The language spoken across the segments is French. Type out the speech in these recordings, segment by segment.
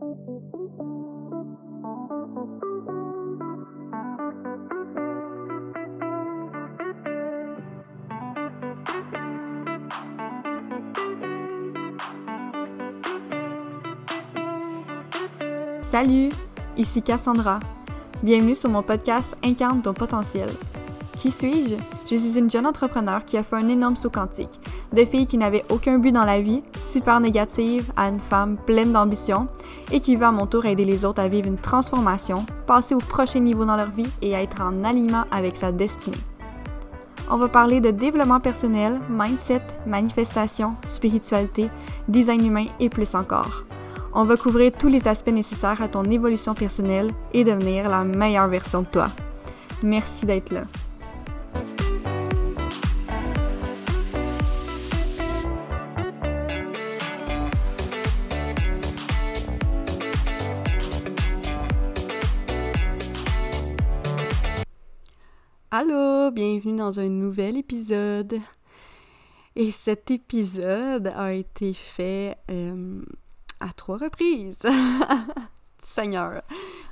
Salut, ici Cassandra. Bienvenue sur mon podcast Incarne ton potentiel. Qui suis-je? Je suis une jeune entrepreneur qui a fait un énorme saut quantique. De fille qui n'avait aucun but dans la vie, super négative, à une femme pleine d'ambition et qui veut à mon tour aider les autres à vivre une transformation, passer au prochain niveau dans leur vie et à être en alignement avec sa destinée. On va parler de développement personnel, mindset, manifestation, spiritualité, design humain et plus encore. On va couvrir tous les aspects nécessaires à ton évolution personnelle et devenir la meilleure version de toi. Merci d'être là. Bienvenue dans un nouvel épisode. Et cet épisode a été fait euh, à trois reprises. Seigneur.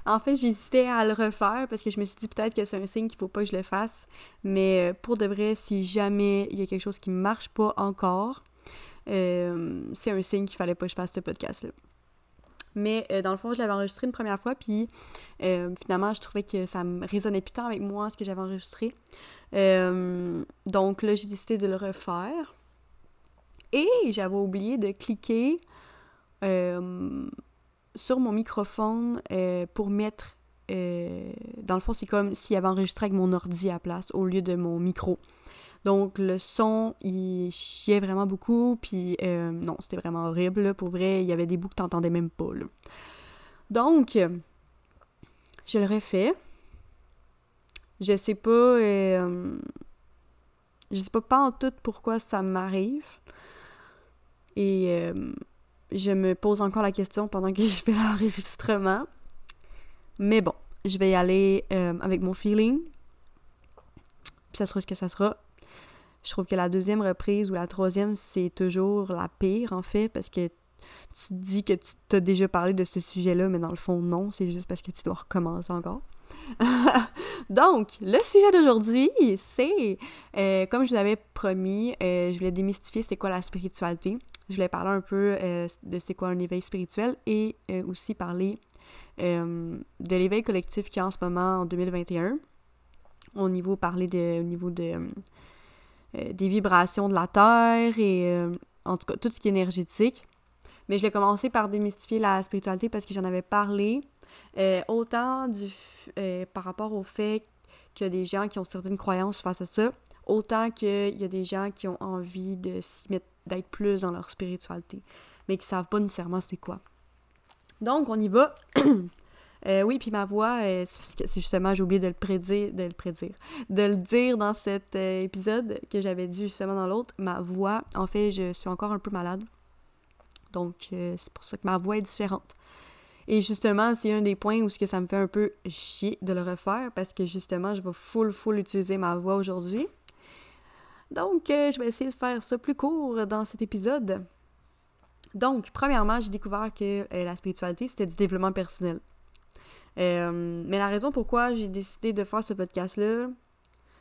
En fait, j'hésitais à le refaire parce que je me suis dit peut-être que c'est un signe qu'il faut pas que je le fasse. Mais euh, pour de vrai, si jamais il y a quelque chose qui ne marche pas encore, euh, c'est un signe qu'il fallait pas que je fasse ce podcast-là. Mais dans le fond, je l'avais enregistré une première fois, puis finalement, je trouvais que ça me résonnait plus tant avec moi, ce que j'avais enregistré. Donc là, j'ai décidé de le refaire. Et j'avais oublié de cliquer euh, sur mon microphone euh, pour mettre. Euh, dans le fond, c'est comme s'il avait enregistré avec mon ordi à place au lieu de mon micro. Donc le son, il chiait vraiment beaucoup, puis non, c'était vraiment horrible. Pour vrai, il y avait des bouts que t'entendais même pas. Donc, je le refais. Je sais pas... je sais pas pas en tout pourquoi ça m'arrive. Et je me pose encore la question pendant que je fais l'enregistrement. Mais bon, je vais y aller euh, avec mon feeling. Puis ça sera ce que ça sera. Je trouve que la deuxième reprise ou la troisième, c'est toujours la pire, en fait, parce que tu dis que tu t'as déjà parlé de ce sujet-là, mais dans le fond, non, c'est juste parce que tu dois recommencer encore. Donc, le sujet d'aujourd'hui, c'est, euh, comme je vous avais promis, euh, je voulais démystifier c'est quoi la spiritualité. Je voulais parler un peu euh, de c'est quoi un éveil spirituel et aussi parler de l'éveil collectif qui est en ce moment en 2021. Au niveau, parler de, au niveau de, des vibrations de la Terre et en tout cas tout ce qui est énergétique. Mais je vais commencer par démystifier la spiritualité parce que j'en avais parlé. Autant du, par rapport au fait qu'il y a des gens qui ont certaines croyances face à ça, autant qu'il y a des gens qui ont envie de d'être plus dans leur spiritualité, mais qui savent pas nécessairement c'est quoi. Donc, on y va. Euh, oui, puis ma voix, euh, c'est justement, j'ai oublié de le prédire, de le prédire, de le dire dans cet euh, épisode que j'avais dit justement dans l'autre. Ma voix, en fait, je suis encore un peu malade. Donc, c'est pour ça que ma voix est différente. Et justement, c'est un des points où ce que ça me fait un peu chier de le refaire parce que justement, je vais full, full utiliser ma voix aujourd'hui. Donc, euh, je vais essayer de faire ça plus court dans cet épisode. Donc, premièrement, j'ai découvert que euh, la spiritualité, c'était du développement personnel. Euh, mais la raison pourquoi j'ai décidé de faire ce podcast-là,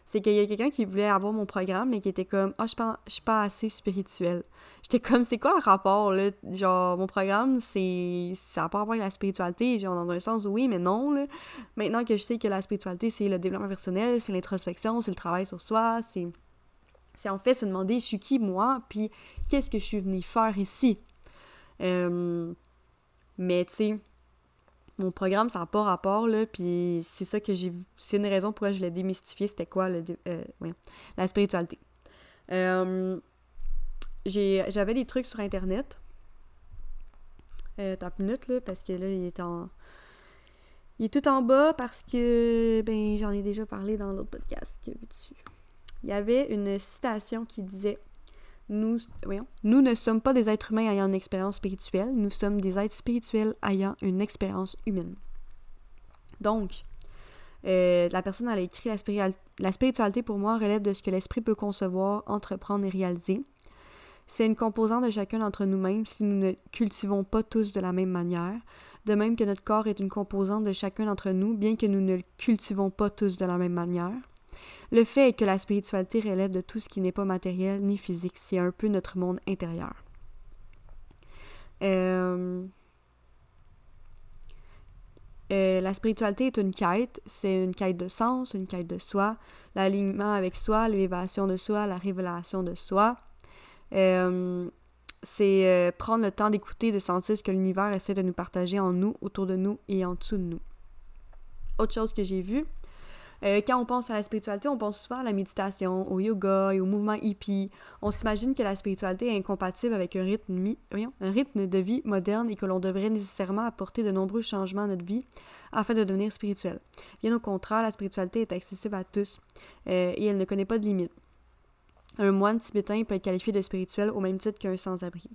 c'est qu'il y a quelqu'un qui voulait avoir mon programme, mais qui était comme « Ah, oh, je suis pas assez spirituel. » J'étais comme « C'est quoi le rapport, là? » Genre, mon programme, c'est... Ça n'a pas rapport avec la spiritualité, genre, dans un sens, oui, mais non, là. Maintenant que je sais que la spiritualité, c'est le développement personnel, c'est l'introspection, c'est le travail sur soi, c'est c'est en fait se demander je suis qui moi, puis qu'est-ce que je suis venu faire ici? Euh, mais tu sais, mon programme, ça n'a pas rapport, là, puis c'est ça que j'ai... C'est une raison pourquoi je l'ai démystifié, c'était quoi, le, euh, la spiritualité. Euh, j'avais des trucs sur Internet. Euh, T'as une minute, là, parce que là, il est en... Il est tout en bas parce que, ben, j'en ai déjà parlé dans l'autre podcast que dessus il y avait une citation qui disait nous, ne sommes pas des êtres humains ayant une expérience spirituelle, nous sommes des êtres spirituels ayant une expérience humaine. Donc, euh, la personne a écrit la, la spiritualité pour moi relève de ce que l'esprit peut concevoir, entreprendre et réaliser. C'est une composante de chacun d'entre nous-mêmes si nous ne cultivons pas tous de la même manière. de même que notre corps est une composante de chacun d'entre nous, bien que nous ne le cultivons pas tous de la même manière. Le fait est que la spiritualité relève de tout ce qui n'est pas matériel ni physique, c'est un peu notre monde intérieur. Euh, euh, la spiritualité est une quête, c'est une quête de sens, une quête de soi, l'alignement avec soi, l'élévation de soi, la révélation de soi. Euh, c'est prendre le temps d'écouter, de sentir ce que l'univers essaie de nous partager en nous, autour de nous et en dessous de nous. Autre chose que j'ai vu, euh, quand on pense à la spiritualité, on pense souvent à la méditation, au yoga et au mouvement hippie. On s'imagine que la spiritualité est incompatible avec un rythme, un rythme de vie moderne et que l'on devrait nécessairement apporter de nombreux changements à notre vie afin de devenir spirituel. Bien au contraire, la spiritualité est accessible à tous euh, et elle ne connaît pas de limites. Un moine tibétain peut être qualifié de spirituel au même titre qu'un sans-abri.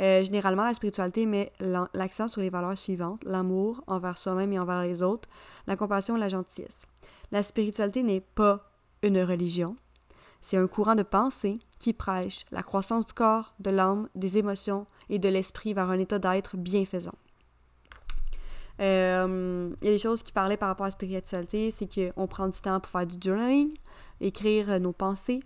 Euh, généralement, la spiritualité met l'accent sur les valeurs suivantes l'amour envers soi-même et envers les autres, la compassion et la gentillesse. La spiritualité n'est pas une religion, c'est un courant de pensée qui prêche la croissance du corps, de l'âme, des émotions et de l'esprit vers un état d'être bienfaisant. Euh, il y a des choses qui parlaient par rapport à la spiritualité, c'est qu'on prend du temps pour faire du journaling, écrire nos pensées,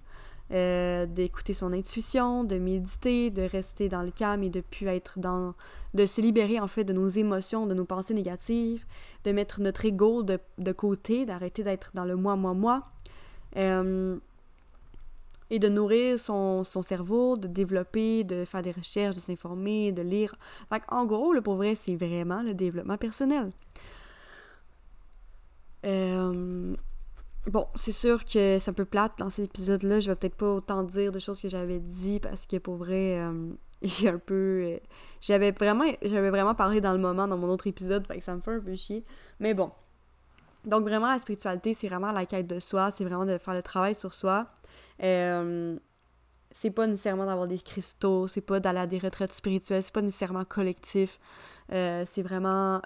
euh, d'écouter son intuition, de méditer, de rester dans le calme et de plus être dans... de se libérer en fait de nos émotions, de nos pensées négatives, de mettre notre ego de, de côté, d'arrêter d'être dans le moi, moi, moi. Euh, et de nourrir son, son, cerveau, de développer, de faire des recherches, de s'informer, de lire. Fait en gros, le pour c'est vraiment le développement personnel. Euh, Bon, c'est sûr que c'est un peu plate dans cet épisode-là. Je vais peut-être pas autant dire de choses que j'avais dit parce que pour vrai, euh, j'ai un peu. Euh, j'avais vraiment, parlé dans le moment dans mon autre épisode, fait ça me fait un peu chier. Mais bon. Donc vraiment, la spiritualité, c'est vraiment la quête de soi, c'est vraiment de faire le travail sur soi. Euh, c'est pas nécessairement d'avoir des cristaux, c'est pas d'aller à des retraites spirituelles, c'est pas nécessairement collectif. c'est vraiment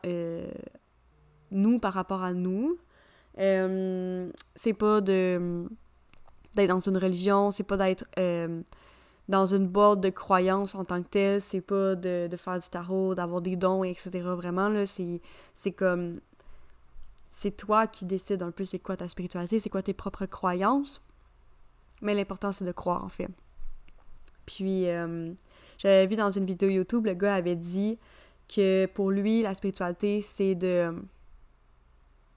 nous par rapport à nous. Euh, c'est pas de d'être dans une religion, c'est pas d'être euh, dans une boîte de croyances en tant que telle, c'est pas de, faire du tarot, d'avoir des dons, etc. Vraiment, là, c'est, c'est comme... C'est toi qui décides un peu c'est quoi ta spiritualité, c'est quoi tes propres croyances. Mais l'important, c'est de croire, en fait. Puis, euh, j'avais vu dans une vidéo YouTube, le gars avait dit que pour lui, la spiritualité, c'est de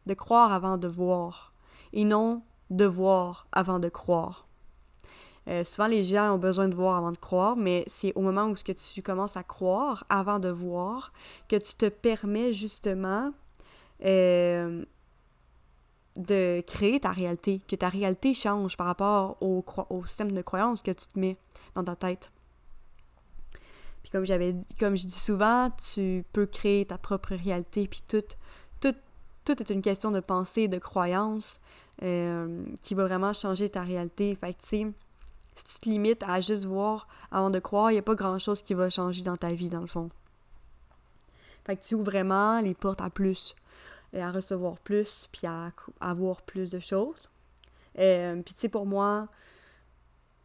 de croire avant de voir, et non de voir avant de croire. Euh, souvent, les gens ont besoin de voir avant de croire, mais c'est au moment où ce que tu commences à croire avant de voir que tu te permets justement euh, de créer ta réalité, que ta réalité change par rapport au, système de croyance que tu te mets dans ta tête. Puis comme j'avais comme je dis souvent, tu peux créer ta propre réalité, puis tout, tout est une question de pensée, de croyance euh, qui va vraiment changer ta réalité. Fait que, tu sais, si tu te limites à juste voir avant de croire, il n'y a pas grand-chose qui va changer dans ta vie, dans le fond. Fait que tu ouvres vraiment les portes à plus, et à recevoir plus, puis à, avoir plus de choses. Euh, puis tu sais, pour moi,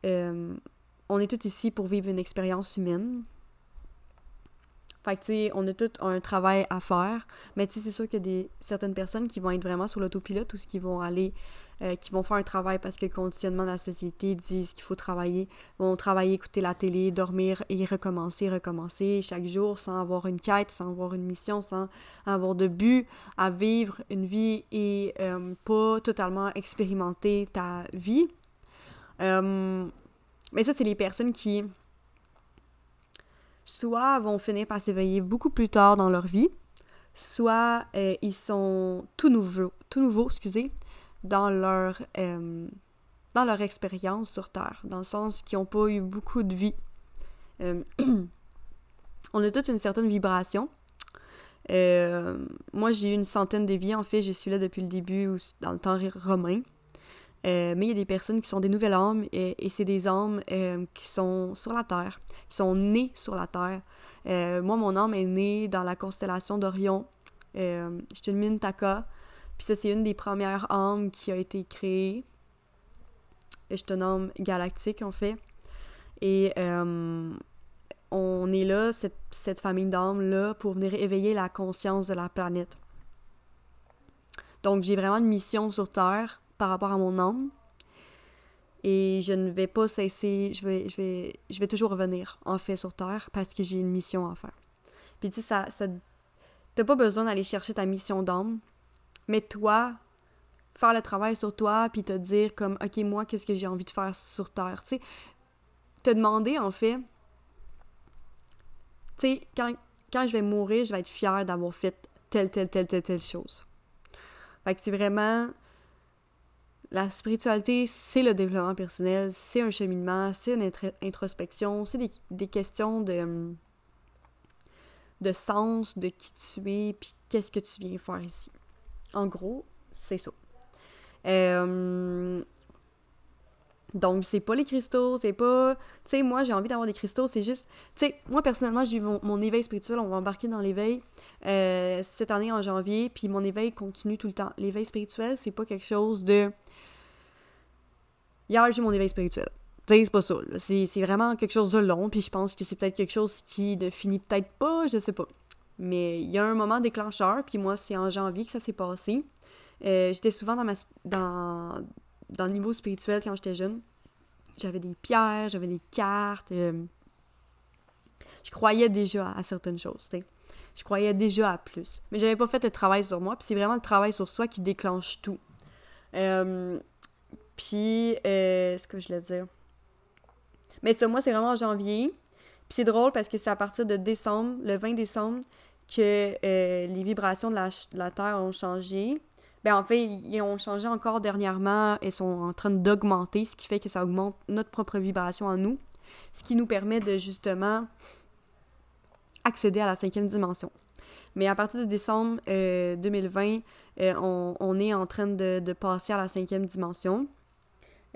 euh, on est tous ici pour vivre une expérience humaine. Fait que, tu sais, on a tout un travail à faire. Mais, tu sais, c'est sûr qu'il y a des, certaines personnes qui vont être vraiment sur l'autopilote ou qui vont aller, euh, qui vont faire un travail parce que le conditionnement de la société dit qu'il faut travailler, vont travailler, écouter la télé, dormir et recommencer, recommencer chaque jour sans avoir une quête, sans avoir une mission, sans avoir de but à vivre une vie et euh, pas totalement expérimenter ta vie. Euh, mais ça, c'est les personnes qui soit vont finir par s'éveiller beaucoup plus tard dans leur vie, soit euh, ils sont tout nouveaux, euh, dans leur expérience sur Terre, dans le sens qu'ils n'ont pas eu beaucoup de vie. Euh, on a toute une certaine vibration. moi, j'ai eu une centaine de vies, en fait, je suis là depuis le début, dans le temps romain. Euh, mais il y a des personnes qui sont des nouvelles âmes et, c'est des âmes euh, qui sont sur la Terre, qui sont nées sur la Terre. Euh, moi, mon âme est née dans la constellation d'Orion. je suis une Mintaka. Puis ça, c'est une des premières âmes qui a été créée. Je une âme galactique, en fait. Et on est là, cette, cette famille d'âmes-là, pour venir éveiller la conscience de la planète. Donc, j'ai vraiment une mission sur Terre par rapport à mon âme. Et je ne vais pas cesser, je vais, je vais, je vais toujours revenir, en fait, sur Terre parce que j'ai une mission à faire. Puis tu sais, ça, ça t'as pas besoin d'aller chercher ta mission d'âme, mais toi, faire le travail sur toi, puis te dire comme, ok, moi, qu'est-ce que j'ai envie de faire sur Terre, tu sais, te demander, en fait, tu sais, quand, quand je vais mourir, je vais être fière d'avoir fait telle, telle, telle, telle, telle chose. Fait que c'est vraiment la spiritualité, c'est le développement personnel, c'est un cheminement, c'est une introspection, c'est des, questions de, de sens, de qui tu es, puis qu'est-ce que tu viens faire ici. En gros, c'est ça. Euh, donc, c'est pas les cristaux, c'est pas. Tu sais, moi, j'ai envie d'avoir des cristaux, c'est juste. Tu sais, moi, personnellement, j'ai eu mon, éveil spirituel, on va embarquer dans l'éveil euh, cette année en janvier, puis mon éveil continue tout le temps. L'éveil spirituel, c'est pas quelque chose de Hier, j'ai mon éveil spirituel. c'est pas ça. C'est vraiment quelque chose de long, puis je pense que c'est peut-être quelque chose qui ne finit peut-être pas, je sais pas. Mais il y a un moment déclencheur, puis moi, c'est en janvier que ça s'est passé. Euh, j'étais souvent dans, ma, dans, dans le niveau spirituel quand j'étais jeune. J'avais des pierres, j'avais des cartes. Euh, je croyais déjà à, certaines choses, tu Je croyais déjà à plus. Mais j'avais pas fait le travail sur moi, puis c'est vraiment le travail sur soi qui déclenche tout. Euh, puis, euh, ce que je voulais dire. Mais ça, moi, c'est vraiment en janvier. Puis c'est drôle parce que c'est à partir de décembre, le 20 décembre, que euh, les vibrations de la, Terre ont changé. Ben, en fait, ils ont changé encore dernièrement et sont en train d'augmenter, ce qui fait que ça augmente notre propre vibration en nous, ce qui nous permet de justement accéder à la cinquième dimension. Mais à partir de décembre 2020, euh, on, on, est en train de, de passer à la cinquième dimension.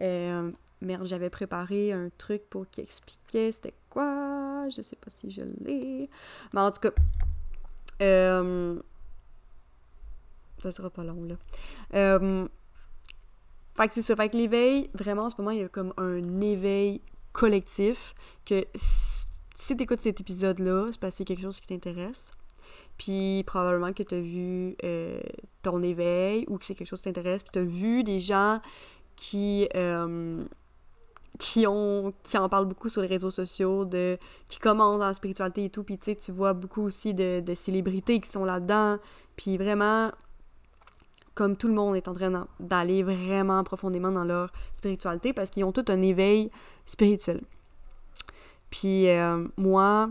Euh, merde, j'avais préparé un truc pour qui expliquait c'était quoi. Je sais pas si je l'ai. Mais en tout cas, euh, ça sera pas long là. Euh, fait que c'est ça. Fait que l'éveil, vraiment en ce moment, il y a comme un éveil collectif que si t'écoutes cet épisode-là, c'est parce que quelque chose qui t'intéresse. Puis probablement que t'as vu ton éveil ou que c'est quelque chose qui t'intéresse. Puis t'as vu des gens qui, euh, qui, ont, qui en parlent beaucoup sur les réseaux sociaux, de, qui commentent dans la spiritualité et tout. Puis tu tu vois beaucoup aussi de, de célébrités qui sont là-dedans. Puis vraiment, comme tout le monde est en train d'aller vraiment profondément dans leur spiritualité parce qu'ils ont tout un éveil spirituel. Puis euh, moi,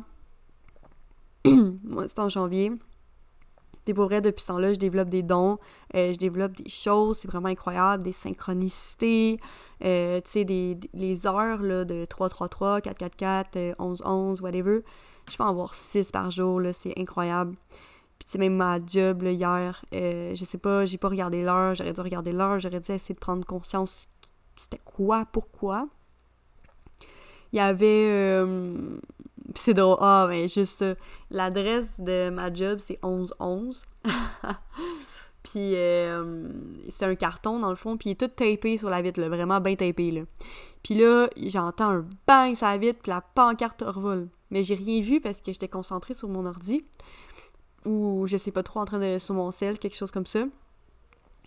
moi c'est en janvier, des pour vrai, depuis ce temps-là, je développe des dons, euh, je développe des choses, c'est vraiment incroyable, des synchronicités, euh, tu sais, des, les heures là, de 3-3-3, 4-4-4, 11-11, whatever. Je peux en avoir 6 par jour, c'est incroyable. Puis tu même ma job, hier, euh, je sais pas, j'ai pas regardé l'heure, j'aurais dû regarder l'heure, j'aurais dû essayer de prendre conscience c'était quoi, pourquoi. Il y avait c'est drôle. Ah, mais juste L'adresse de ma job, c'est 1111. puis euh, c'est un carton, dans le fond, puis il est tout tapé sur la vitre, là, vraiment bien tapé, là. Puis là, j'entends un bang sur la vitre, puis la pancarte revole. Mais j'ai rien vu parce que j'étais concentrée sur mon ordi, ou je sais pas trop, en train de... sur mon sel, quelque chose comme ça.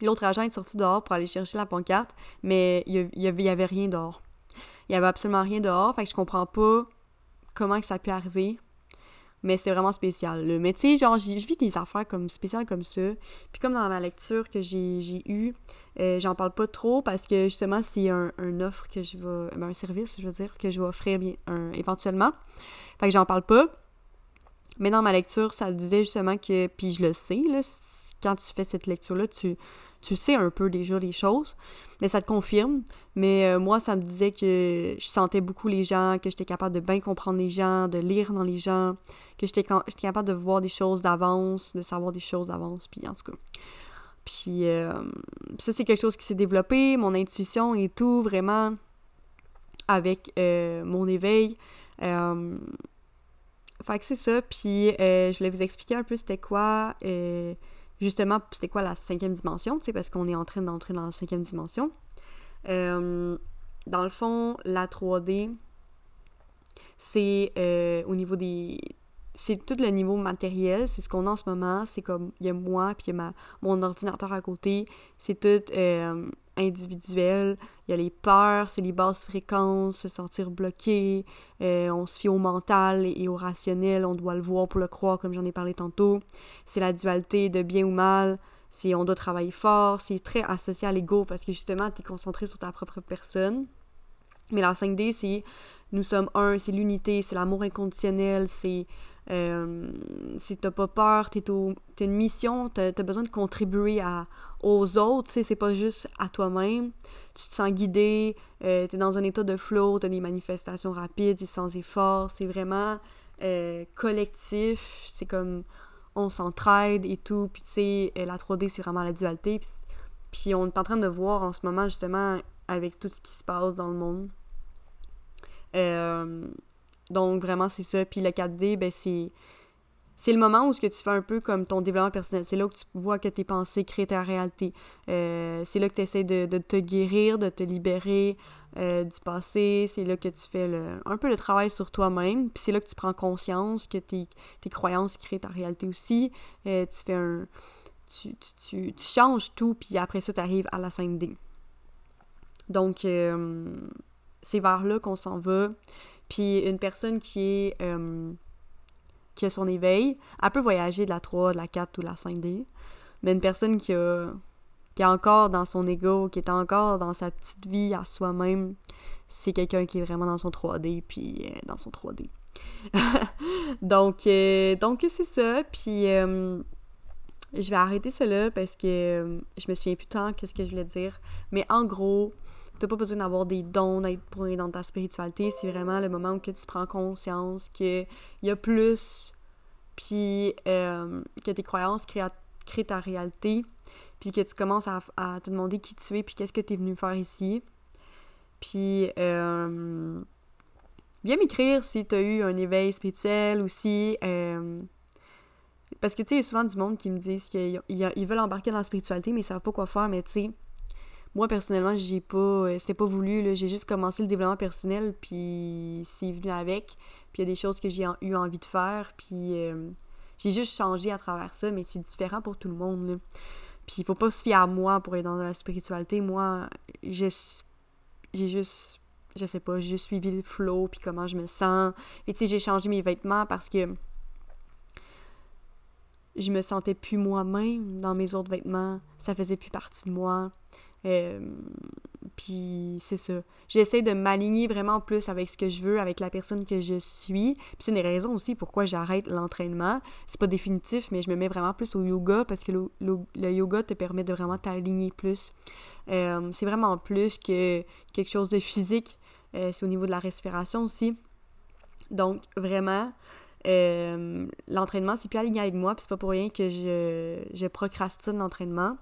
L'autre agent est sorti dehors pour aller chercher la pancarte, mais il y, y avait rien dehors. Il y avait absolument rien dehors, fait que je comprends pas comment que ça a pu arriver. Mais c'est vraiment spécial. Le Mais tu sais, genre, je vis des affaires comme spéciales comme ça. Puis comme dans ma lecture que j'ai eue, euh, j'en parle pas trop parce que justement, c'est un, offre que je vais... Ben, un service, je veux dire, que je vais offrir bien, éventuellement. Fait que j'en parle pas. Mais dans ma lecture, ça disait justement que... Puis je le sais, là, quand tu fais cette lecture-là, tu tu sais un peu déjà les choses, mais ça te confirme. Mais euh, moi, ça me disait que je sentais beaucoup les gens, que j'étais capable de bien comprendre les gens, de lire dans les gens, que j'étais capable de voir des choses d'avance, de savoir des choses d'avance, puis en tout cas. Puis euh, ça, c'est quelque chose qui s'est développé, mon intuition et tout, vraiment, avec euh, mon éveil. fait que c'est ça, puis je voulais vous expliquer un peu c'était quoi justement, c'était quoi la cinquième dimension, tu sais, parce qu'on est en train d'entrer dans la cinquième dimension. Euh, dans le fond, la 3D, c'est euh, au niveau des c'est tout le niveau matériel, c'est ce qu'on a en ce moment, c'est comme, il y a moi, puis il y a ma, mon ordinateur à côté, c'est tout euh, individuel, il y a les peurs, c'est les basses fréquences, se sentir bloqué, euh, on se fie au mental et au rationnel, on doit le voir pour le croire, comme j'en ai parlé tantôt, c'est la dualité de bien ou mal, c'est on doit travailler fort, c'est très associé à l'ego, parce que justement, tu es concentré sur ta propre personne, mais la 5D, c'est nous sommes un, c'est l'unité, c'est l'amour inconditionnel, c'est euh, si t'as pas peur, t'es t'as une mission, t'as as besoin de contribuer à, aux autres, c'est pas juste à toi-même. Tu te sens guidé, euh, t'es dans un état de flow, t'as des manifestations rapides, sans effort, c'est vraiment euh, collectif, c'est comme on s'entraide et tout, puis tu sais, la 3D, c'est vraiment la dualité, puis on est en train de voir en ce moment, justement, avec tout ce qui se passe dans le monde. Euh, donc, vraiment, c'est ça. Puis le 4D, ben, c'est. C'est le moment où ce que tu fais un peu comme ton développement personnel. C'est là où tu vois que tes pensées créent ta réalité. Euh, c'est là que tu essaies de, te guérir, de te libérer euh, du passé. C'est là que tu fais le, un peu le travail sur toi-même. Puis c'est là que tu prends conscience que tes, croyances créent ta réalité aussi. Euh, tu fais un... Tu, changes tout, puis après ça, tu arrives à la 5D. Donc, c'est vers là qu'on s'en va. Puis une personne qui est euh, qui a son éveil, elle peut voyager de la 3, de la 4 ou de la 5D. Mais une personne qui a qui est encore dans son ego, qui est encore dans sa petite vie à soi-même, c'est quelqu'un qui est vraiment dans son 3D puis euh, dans son 3D. donc euh, donc c'est ça puis je vais arrêter cela parce que je me souviens plus tant qu'est-ce que je voulais dire mais en gros T'as pas besoin d'avoir des dons, d'être pour dans ta spiritualité. C'est vraiment le moment où tu prends conscience qu'il y a plus, puis euh, que tes croyances créent, ta réalité, puis que tu commences à, te demander qui tu es, puis qu'est-ce que tu es venu faire ici. Puis, euh, viens m'écrire si tu as eu un éveil spirituel aussi. Euh, parce que, tu sais, il y a souvent du monde qui me disent qu'ils veulent embarquer dans la spiritualité, mais ils savent pas quoi faire, mais tu sais moi, personnellement, j'ai pas. Euh, c'était pas voulu, J'ai juste commencé le développement personnel, puis c'est venu avec. Puis il y a des choses que j'ai eu envie de faire, puis euh, j'ai juste changé à travers ça, mais c'est différent pour tout le monde, Puis il faut pas se fier à moi pour être dans la spiritualité. Moi, j'ai juste. Je sais pas, j'ai juste suivi le flow, puis comment je me sens. Et tu sais, j'ai changé mes vêtements parce que je me sentais plus moi-même dans mes autres vêtements. Ça faisait plus partie de moi. Euh, puis c'est ça. J'essaie de m'aligner vraiment plus avec ce que je veux, avec la personne que je suis. Puis c'est une des raisons aussi pourquoi j'arrête l'entraînement. C'est pas définitif, mais je me mets vraiment plus au yoga parce que le, yoga te permet de vraiment t'aligner plus. Euh, c'est vraiment plus que quelque chose de physique. Euh, c'est au niveau de la respiration aussi. Donc vraiment, l'entraînement, c'est plus aligné avec moi. Puis c'est pas pour rien que je procrastine l'entraînement.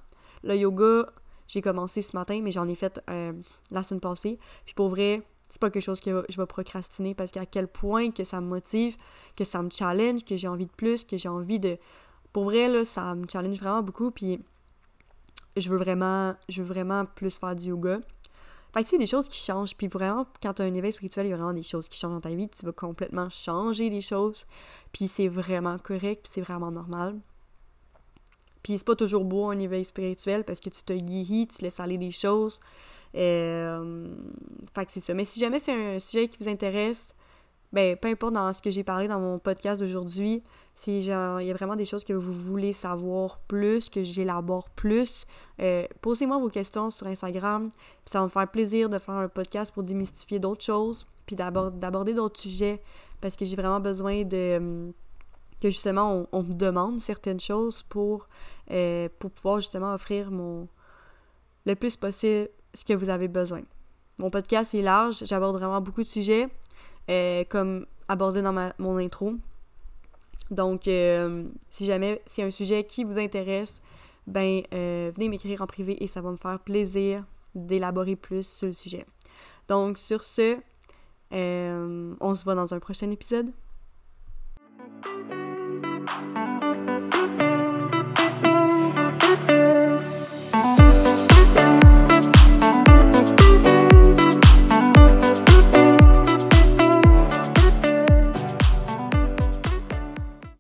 Le yoga, j'ai commencé ce matin, mais j'en ai fait euh, la semaine passée. Puis pour vrai, c'est pas quelque chose que je vais procrastiner parce qu'à quel point que ça me motive, que ça me challenge, que j'ai envie de plus, que j'ai envie de... Pour vrai, là, ça me challenge vraiment beaucoup, puis je veux vraiment, je veux vraiment plus faire du yoga. Fait que c'est des choses qui changent, puis vraiment, quand tu as un éveil spirituel, il y a vraiment des choses qui changent dans ta vie, tu vas complètement changer des choses, puis c'est vraiment correct, puis c'est vraiment normal. Puis c'est pas toujours beau un éveil spirituel parce que tu te guéris, tu laisses aller des choses. Euh, fait que c'est ça. Mais si jamais c'est un sujet qui vous intéresse, ben peu importe dans ce que j'ai parlé dans mon podcast d'aujourd'hui, si genre il y a vraiment des choses que vous voulez savoir plus, que j'élabore plus, euh, posez-moi vos questions sur Instagram. Puis ça va me faire plaisir de faire un podcast pour démystifier d'autres choses, puis d'aborder d'autres sujets parce que j'ai vraiment besoin de que justement on, me demande certaines choses pour, euh, pour pouvoir justement offrir mon le plus possible ce que vous avez besoin. Mon podcast est large, j'aborde vraiment beaucoup de sujets, euh, comme abordé dans mon intro. Donc, euh, si jamais c'est un sujet qui vous intéresse, ben venez m'écrire en privé et ça va me faire plaisir d'élaborer plus sur le sujet. Donc, sur ce, on se voit dans un prochain épisode. Música